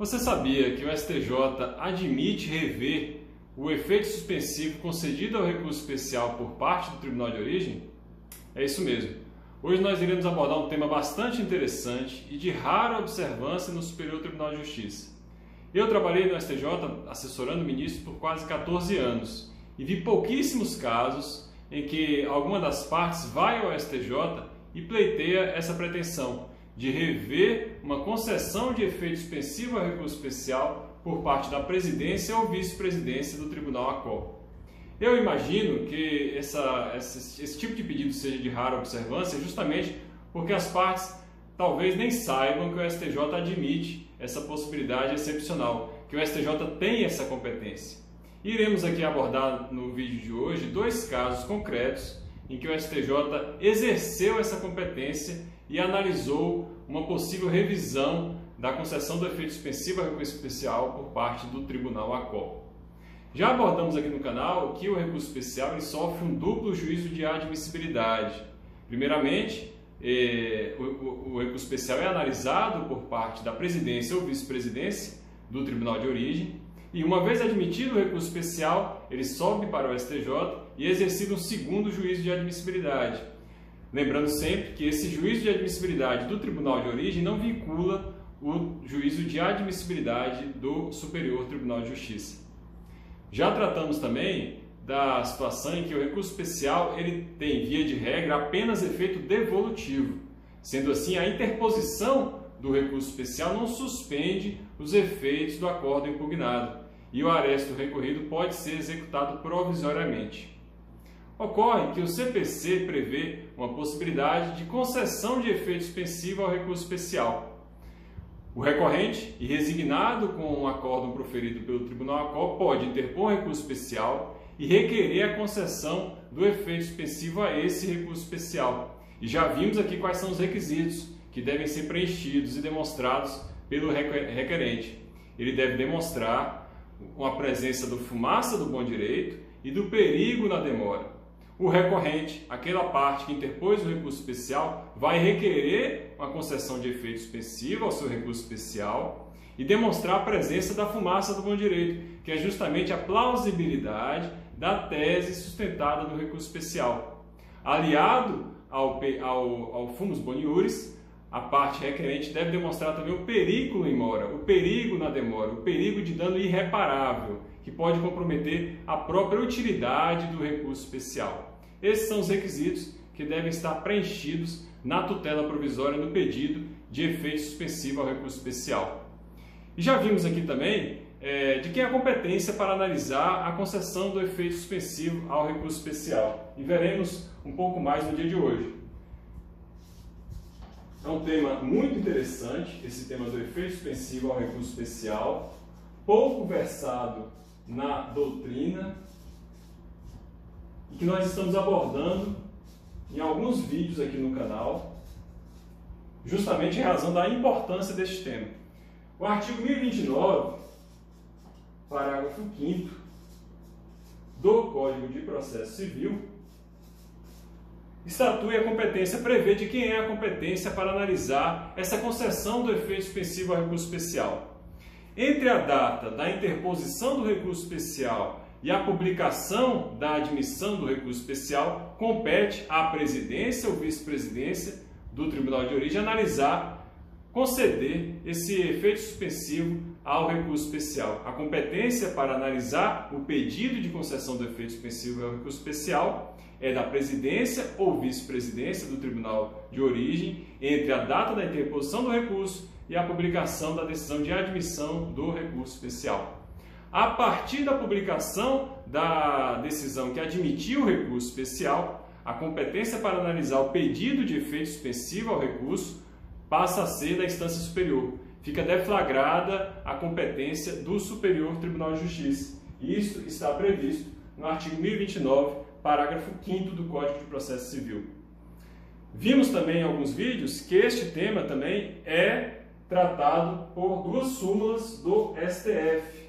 Você sabia que o STJ admite rever o efeito suspensivo concedido ao recurso especial por parte do Tribunal de Origem? É isso mesmo. Hoje nós iremos abordar um tema bastante interessante e de rara observância no Superior Tribunal de Justiça. Eu trabalhei no STJ assessorando ministros por quase 14 anos e vi pouquíssimos casos em que alguma das partes vai ao STJ e pleiteia essa pretensão de rever uma concessão de efeito suspensivo ao recurso especial por parte da presidência ou vice-presidência do Tribunal ACOL. Eu imagino que essa, esse tipo de pedido seja de rara observância justamente porque as partes talvez nem saibam que o STJ admite essa possibilidade excepcional, que o STJ tem essa competência. Iremos aqui abordar no vídeo de hoje dois casos concretos em que o STJ exerceu essa competência e analisou uma possível revisão da concessão do efeito suspensivo a recurso especial por parte do Tribunal ACOL. Já abordamos aqui no canal que o recurso especial sofre um duplo juízo de admissibilidade. Primeiramente, eh, o, o, o recurso especial é analisado por parte da presidência ou vice-presidência do Tribunal de Origem e uma vez admitido o recurso especial, ele sobe para o STJ e é exercido um segundo juízo de admissibilidade. Lembrando sempre que esse juízo de admissibilidade do Tribunal de Origem não vincula o juízo de admissibilidade do Superior Tribunal de Justiça. Já tratamos também da situação em que o recurso especial ele tem, via de regra, apenas efeito devolutivo. Sendo assim, a interposição do recurso especial não suspende os efeitos do acordo impugnado e o aresto recorrido pode ser executado provisoriamente. Ocorre que o CPC prevê uma possibilidade de concessão de efeito suspensivo ao recurso especial. O recorrente, e resignado com um acórdão proferido pelo Tribunal ACOL, pode interpor recurso especial e requerer a concessão do efeito suspensivo a esse recurso especial. E já vimos aqui quais são os requisitos que devem ser preenchidos e demonstrados pelo requerente. Ele deve demonstrar a presença do fumaça do bom direito e do perigo na demora. O recorrente, aquela parte que interpôs o recurso especial, vai requerer uma concessão de efeito suspensivo ao seu recurso especial e demonstrar a presença da fumaça do bom direito, que é justamente a plausibilidade da tese sustentada no recurso especial. Aliado ao, ao, ao fumus boniuris, a parte requerente deve demonstrar também o perigo em mora, o perigo na demora, o perigo de dano irreparável, que pode comprometer a própria utilidade do recurso especial. Esses são os requisitos que devem estar preenchidos na tutela provisória no pedido de efeito suspensivo ao recurso especial. E já vimos aqui também é, de quem é a competência para analisar a concessão do efeito suspensivo ao recurso especial. E veremos um pouco mais no dia de hoje. É um tema muito interessante, esse tema do efeito suspensivo ao recurso especial, pouco versado na doutrina que nós estamos abordando em alguns vídeos aqui no canal, justamente em razão da importância deste tema. O artigo 1029, parágrafo 5 do Código de Processo Civil, estatui a competência, prevê de quem é a competência para analisar essa concessão do efeito suspensivo ao recurso especial. Entre a data da interposição do recurso especial e a publicação da admissão do recurso especial, compete à presidência ou vice-presidência do Tribunal de Origem analisar, conceder esse efeito suspensivo ao recurso especial. A competência para analisar o pedido de concessão do efeito suspensivo ao recurso especial é da presidência ou vice-presidência do tribunal de origem entre a data da interposição do recurso e a publicação da decisão de admissão do recurso especial. A partir da publicação da decisão que admitiu o recurso especial, a competência para analisar o pedido de efeito suspensivo ao recurso passa a ser da instância superior. Fica deflagrada a competência do Superior Tribunal de Justiça. Isso está previsto no artigo 1029 parágrafo 5 do Código de Processo Civil. Vimos também em alguns vídeos que este tema também é tratado por duas súmulas do STF.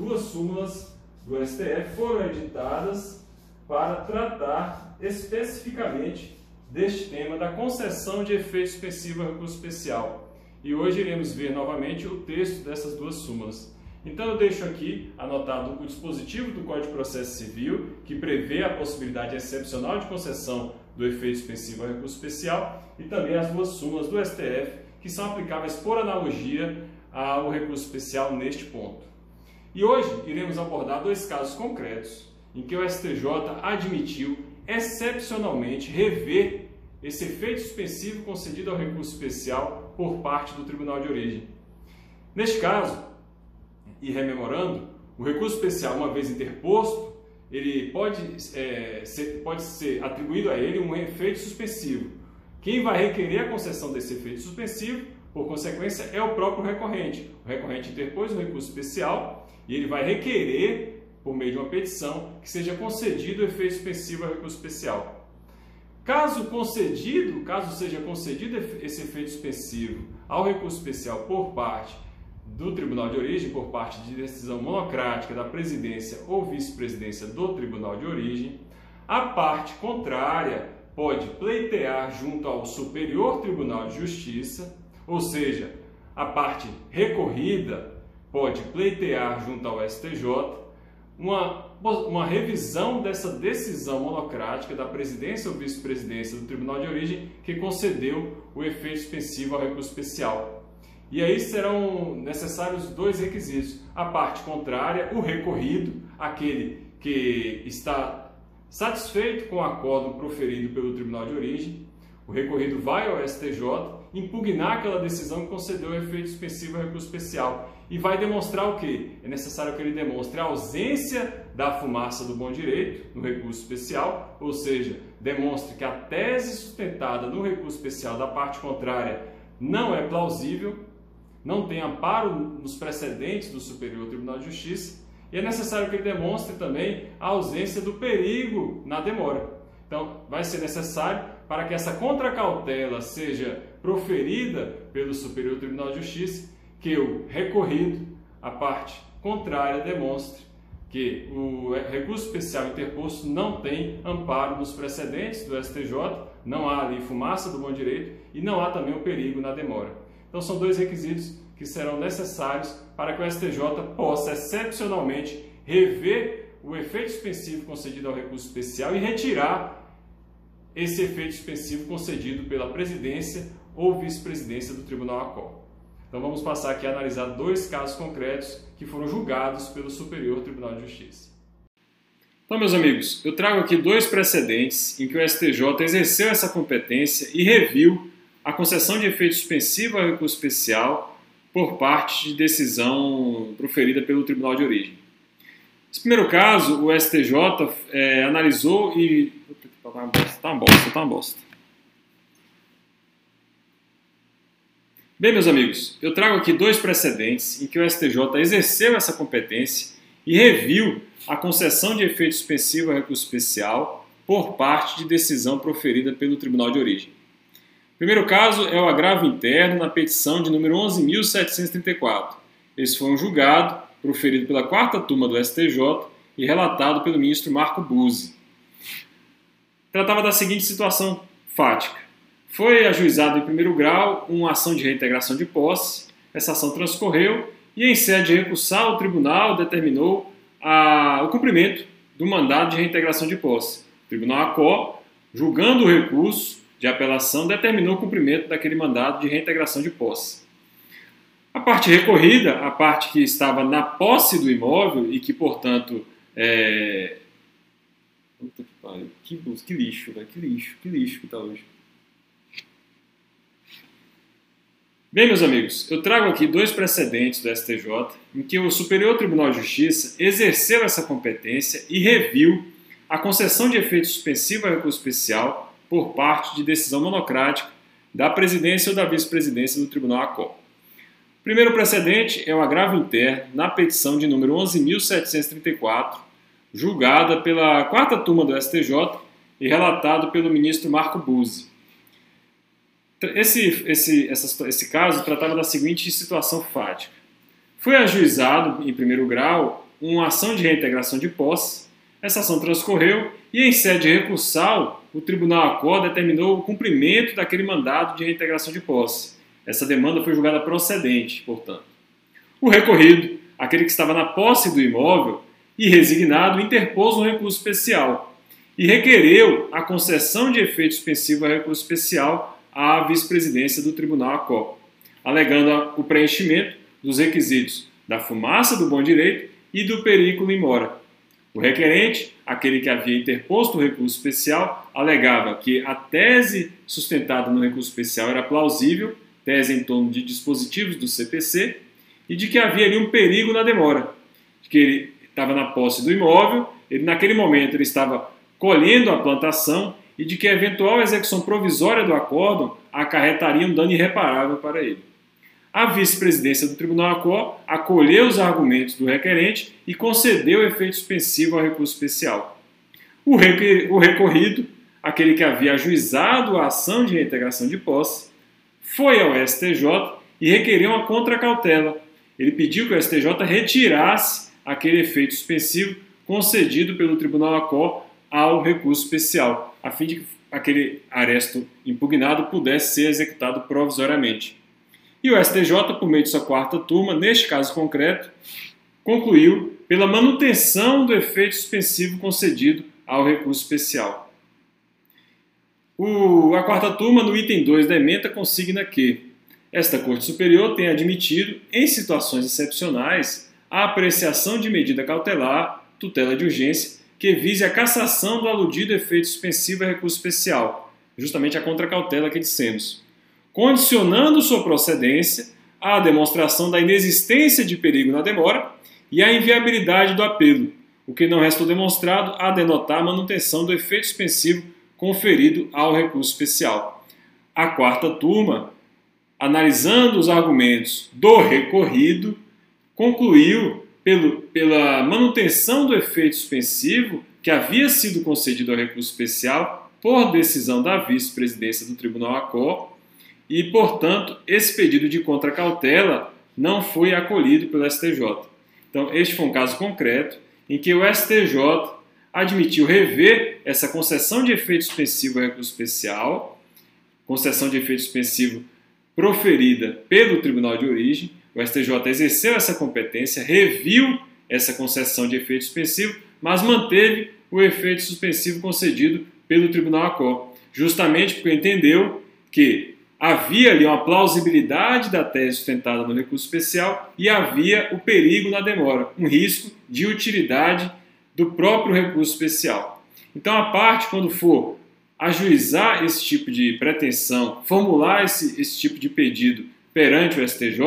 Duas súmulas do STF foram editadas para tratar especificamente deste tema da concessão de efeito suspensivo ao recurso especial. e hoje iremos ver novamente o texto dessas duas súmulas. Então eu deixo aqui anotado o dispositivo do Código de Processo Civil, que prevê a possibilidade excepcional de concessão do efeito suspensivo ao recurso especial, e também as duas súmulas do STF, que são aplicáveis por analogia ao recurso especial neste ponto. E hoje iremos abordar dois casos concretos em que o STJ admitiu excepcionalmente rever esse efeito suspensivo concedido ao recurso especial por parte do Tribunal de Origem. Neste caso, e rememorando, o recurso especial, uma vez interposto, ele pode, é, ser, pode ser atribuído a ele um efeito suspensivo. Quem vai requerer a concessão desse efeito suspensivo, por consequência, é o próprio recorrente. O recorrente interpôs o recurso especial e ele vai requerer, por meio de uma petição, que seja concedido o efeito suspensivo ao recurso especial. Caso concedido, caso seja concedido esse efeito suspensivo ao recurso especial por parte do Tribunal de Origem, por parte de decisão monocrática da presidência ou vice-presidência do Tribunal de Origem, a parte contrária pode pleitear junto ao Superior Tribunal de Justiça, ou seja, a parte recorrida pode pleitear junto ao STJ uma, uma revisão dessa decisão monocrática da presidência ou vice-presidência do Tribunal de Origem que concedeu o efeito suspensivo ao recurso especial. E aí serão necessários dois requisitos: a parte contrária, o recorrido, aquele que está satisfeito com o acordo proferido pelo Tribunal de Origem. O recorrido vai ao STJ impugnar aquela decisão que concedeu efeito suspensivo ao recurso especial e vai demonstrar o que? É necessário que ele demonstre a ausência da fumaça do bom direito no recurso especial, ou seja, demonstre que a tese sustentada no recurso especial da parte contrária não é plausível não tem amparo nos precedentes do Superior Tribunal de Justiça e é necessário que ele demonstre também a ausência do perigo na demora. Então, vai ser necessário para que essa contracautela seja proferida pelo Superior Tribunal de Justiça que o recorrido, a parte contrária, demonstre que o recurso especial interposto não tem amparo nos precedentes do STJ, não há ali fumaça do bom direito e não há também o perigo na demora. Então, são dois requisitos que serão necessários para que o STJ possa excepcionalmente rever o efeito suspensivo concedido ao recurso especial e retirar esse efeito suspensivo concedido pela presidência ou vice-presidência do Tribunal ACOL. Então vamos passar aqui a analisar dois casos concretos que foram julgados pelo Superior Tribunal de Justiça. Então, meus amigos, eu trago aqui dois precedentes em que o STJ exerceu essa competência e reviu a concessão de efeito suspensivo ao recurso especial por parte de decisão proferida pelo Tribunal de Origem. Nesse primeiro caso, o STJ é, analisou e. Tá uma bosta, tá uma bosta, tá uma bosta. Bem, meus amigos, eu trago aqui dois precedentes em que o STJ exerceu essa competência e reviu a concessão de efeito suspensivo ao recurso especial por parte de decisão proferida pelo Tribunal de Origem. Primeiro caso é o agravo interno na petição de número 11.734. Esse foi um julgado proferido pela quarta turma do STJ e relatado pelo ministro Marco Buzzi. Tratava da seguinte situação fática. Foi ajuizado em primeiro grau uma ação de reintegração de posse, essa ação transcorreu e, em sede de recursar, o tribunal determinou a, o cumprimento do mandado de reintegração de posse. O tribunal ACO, julgando o recurso, de apelação determinou o cumprimento daquele mandado de reintegração de posse. A parte recorrida, a parte que estava na posse do imóvel e que, portanto, é... Puta que pariu, que, lixo, velho, que lixo, que lixo que está hoje. Bem, meus amigos, eu trago aqui dois precedentes do STJ em que o Superior Tribunal de Justiça exerceu essa competência e reviu a concessão de efeito suspensivo ao recurso especial por parte de decisão monocrática da presidência ou da vice-presidência do Tribunal ACOL. O primeiro precedente é o agravo interno na petição de número 11.734, julgada pela quarta turma do STJ e relatado pelo ministro Marco Buzzi. Esse, esse, essa, esse caso tratava da seguinte situação fática. Foi ajuizado, em primeiro grau, uma ação de reintegração de posse. Essa ação transcorreu e, em sede recursal, o Tribunal Acor determinou o cumprimento daquele mandado de reintegração de posse. Essa demanda foi julgada procedente, portanto. O recorrido, aquele que estava na posse do imóvel e resignado, interpôs um recurso especial e requereu a concessão de efeito suspensivo ao recurso especial à vice-presidência do Tribunal ACOP, alegando o preenchimento dos requisitos da fumaça do bom direito e do perículo em mora. O requerente, aquele que havia interposto o recurso especial, alegava que a tese sustentada no recurso especial era plausível, tese em torno de dispositivos do CPC, e de que havia ali um perigo na demora, de que ele estava na posse do imóvel, ele naquele momento ele estava colhendo a plantação e de que a eventual execução provisória do acordo acarretaria um dano irreparável para ele. A vice-presidência do Tribunal ACO acolheu os argumentos do requerente e concedeu efeito suspensivo ao recurso especial. O recorrido, aquele que havia ajuizado a ação de reintegração de posse, foi ao STJ e requeriu uma contracautela. Ele pediu que o STJ retirasse aquele efeito suspensivo concedido pelo Tribunal ACO ao recurso especial, a fim de que aquele aresto impugnado pudesse ser executado provisoriamente. E o STJ, por meio de sua quarta turma, neste caso concreto, concluiu pela manutenção do efeito suspensivo concedido ao recurso especial. O, a quarta turma, no item 2 da emenda, consigna que esta Corte Superior tem admitido, em situações excepcionais, a apreciação de medida cautelar, tutela de urgência, que vise a cassação do aludido efeito suspensivo a recurso especial, justamente a contracautela que dissemos, condicionando sua procedência à demonstração da inexistência de perigo na demora e à inviabilidade do apelo, o que não restou demonstrado a denotar a manutenção do efeito suspensivo conferido ao recurso especial. A quarta turma, analisando os argumentos do recorrido, concluiu pelo, pela manutenção do efeito suspensivo que havia sido concedido ao recurso especial por decisão da vice-presidência do Tribunal ACO e, portanto, esse pedido de contracautela não foi acolhido pelo STJ. Então, este foi um caso concreto em que o STJ admitiu rever essa concessão de efeito suspensivo ao recurso especial, concessão de efeito suspensivo proferida pelo Tribunal de Origem, o STJ exerceu essa competência, reviu essa concessão de efeito suspensivo, mas manteve o efeito suspensivo concedido pelo Tribunal ACO, justamente porque entendeu que havia ali uma plausibilidade da tese sustentada no recurso especial e havia o perigo na demora, um risco de utilidade do próprio recurso especial. Então, a parte, quando for ajuizar esse tipo de pretensão, formular esse, esse tipo de pedido perante o STJ,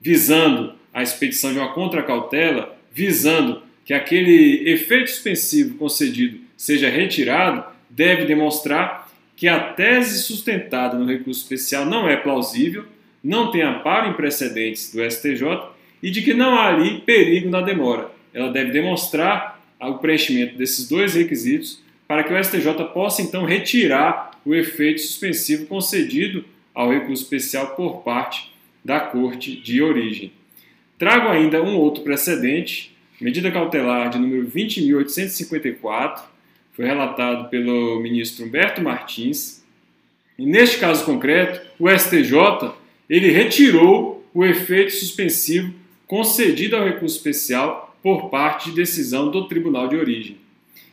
visando a expedição de uma contracautela, visando que aquele efeito suspensivo concedido seja retirado, deve demonstrar que a tese sustentada no recurso especial não é plausível, não tem amparo em precedentes do STJ e de que não há ali perigo na demora. Ela deve demonstrar o preenchimento desses dois requisitos para que o STJ possa então retirar o efeito suspensivo concedido ao recurso especial por parte da corte de origem. Trago ainda um outro precedente, medida cautelar de número 20.854, foi relatado pelo ministro Humberto Martins. E neste caso concreto, o STJ ele retirou o efeito suspensivo concedido ao recurso especial por parte de decisão do Tribunal de Origem.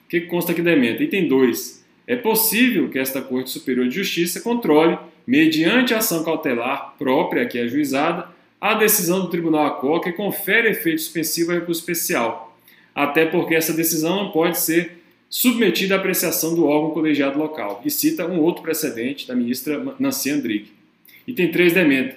O que consta aqui da emenda? Item 2. É possível que esta Corte Superior de Justiça controle mediante ação cautelar própria que é ajuizada, a decisão do Tribunal ACO que confere efeito suspensivo ao recurso especial, até porque essa decisão não pode ser submetida à apreciação do órgão colegiado local, e cita um outro precedente da ministra Nancy Andrighi. Item 3 da emenda.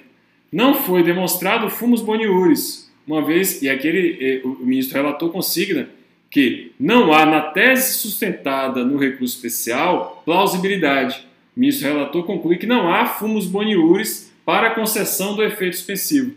Não foi demonstrado fumus boniuris, uma vez, e aquele eh, o ministro relator consigna que não há na tese sustentada no recurso especial plausibilidade, ministro relator conclui que não há fumos boniures para a concessão do efeito suspensivo.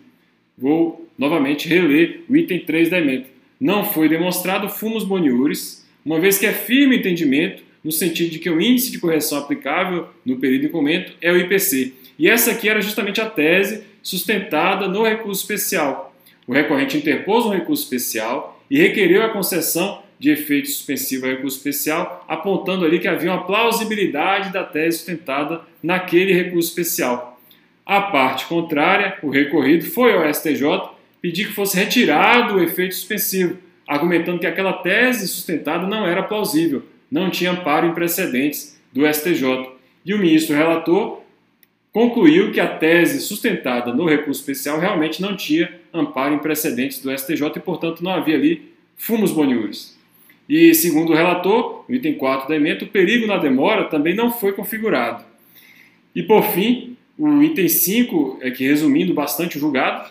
Vou novamente reler o item 3 da emenda. Não foi demonstrado fumos boniures, uma vez que é firme o entendimento no sentido de que o índice de correção aplicável no período de comento é o IPC. E essa aqui era justamente a tese sustentada no recurso especial. O recorrente interpôs um recurso especial e requereu a concessão de efeito suspensivo ao recurso especial, apontando ali que havia uma plausibilidade da tese sustentada naquele recurso especial. A parte contrária, o recorrido, foi ao STJ pedir que fosse retirado o efeito suspensivo, argumentando que aquela tese sustentada não era plausível, não tinha amparo em precedentes do STJ. E o ministro relator concluiu que a tese sustentada no recurso especial realmente não tinha amparo em precedentes do STJ e, portanto, não havia ali fumos boniures. E, segundo o relator, no item 4 da emenda, o perigo na demora também não foi configurado. E, por fim, o item 5, é que resumindo bastante o julgado,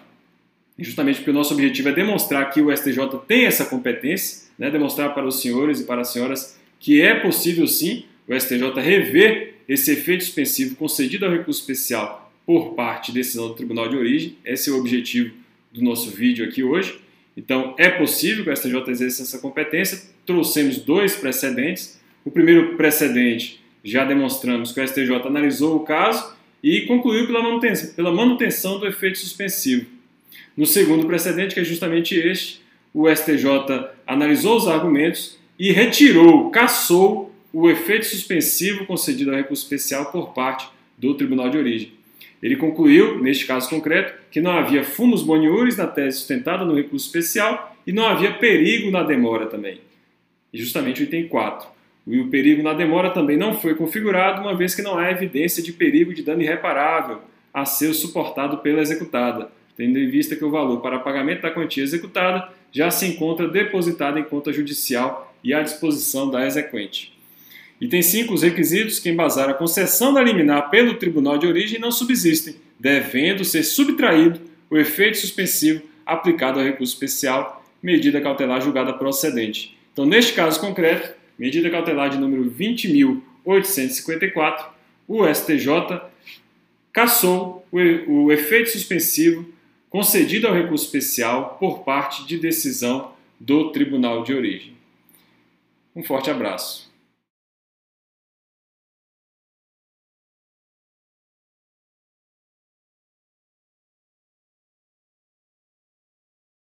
justamente porque o nosso objetivo é demonstrar que o STJ tem essa competência, né, demonstrar para os senhores e para as senhoras que é possível sim o STJ rever esse efeito suspensivo concedido ao recurso especial por parte de decisão do Tribunal de Origem. Esse é o objetivo do nosso vídeo aqui hoje. Então, é possível que o STJ exerça essa competência. Trouxemos dois precedentes. O primeiro precedente, já demonstramos que o STJ analisou o caso e concluiu pela manutenção, pela manutenção do efeito suspensivo. No segundo precedente, que é justamente este, o STJ analisou os argumentos e retirou, cassou o efeito suspensivo concedido ao recurso especial por parte do Tribunal de Origem. Ele concluiu, neste caso concreto, que não havia fumos boniures na tese sustentada no recurso especial e não havia perigo na demora também. E justamente o item 4. O perigo na demora também não foi configurado, uma vez que não há evidência de perigo de dano irreparável a ser suportado pela executada, tendo em vista que o valor para pagamento da quantia executada já se encontra depositado em conta judicial e à disposição da exequente. Item 5. Os requisitos que embasaram a concessão da liminar pelo tribunal de origem não subsistem, devendo ser subtraído o efeito suspensivo aplicado ao recurso especial, medida cautelar julgada procedente. Então, neste caso concreto, medida cautelar de número 20.854, o STJ cassou o efeito suspensivo concedido ao recurso especial por parte de decisão do Tribunal de Origem. Um forte abraço.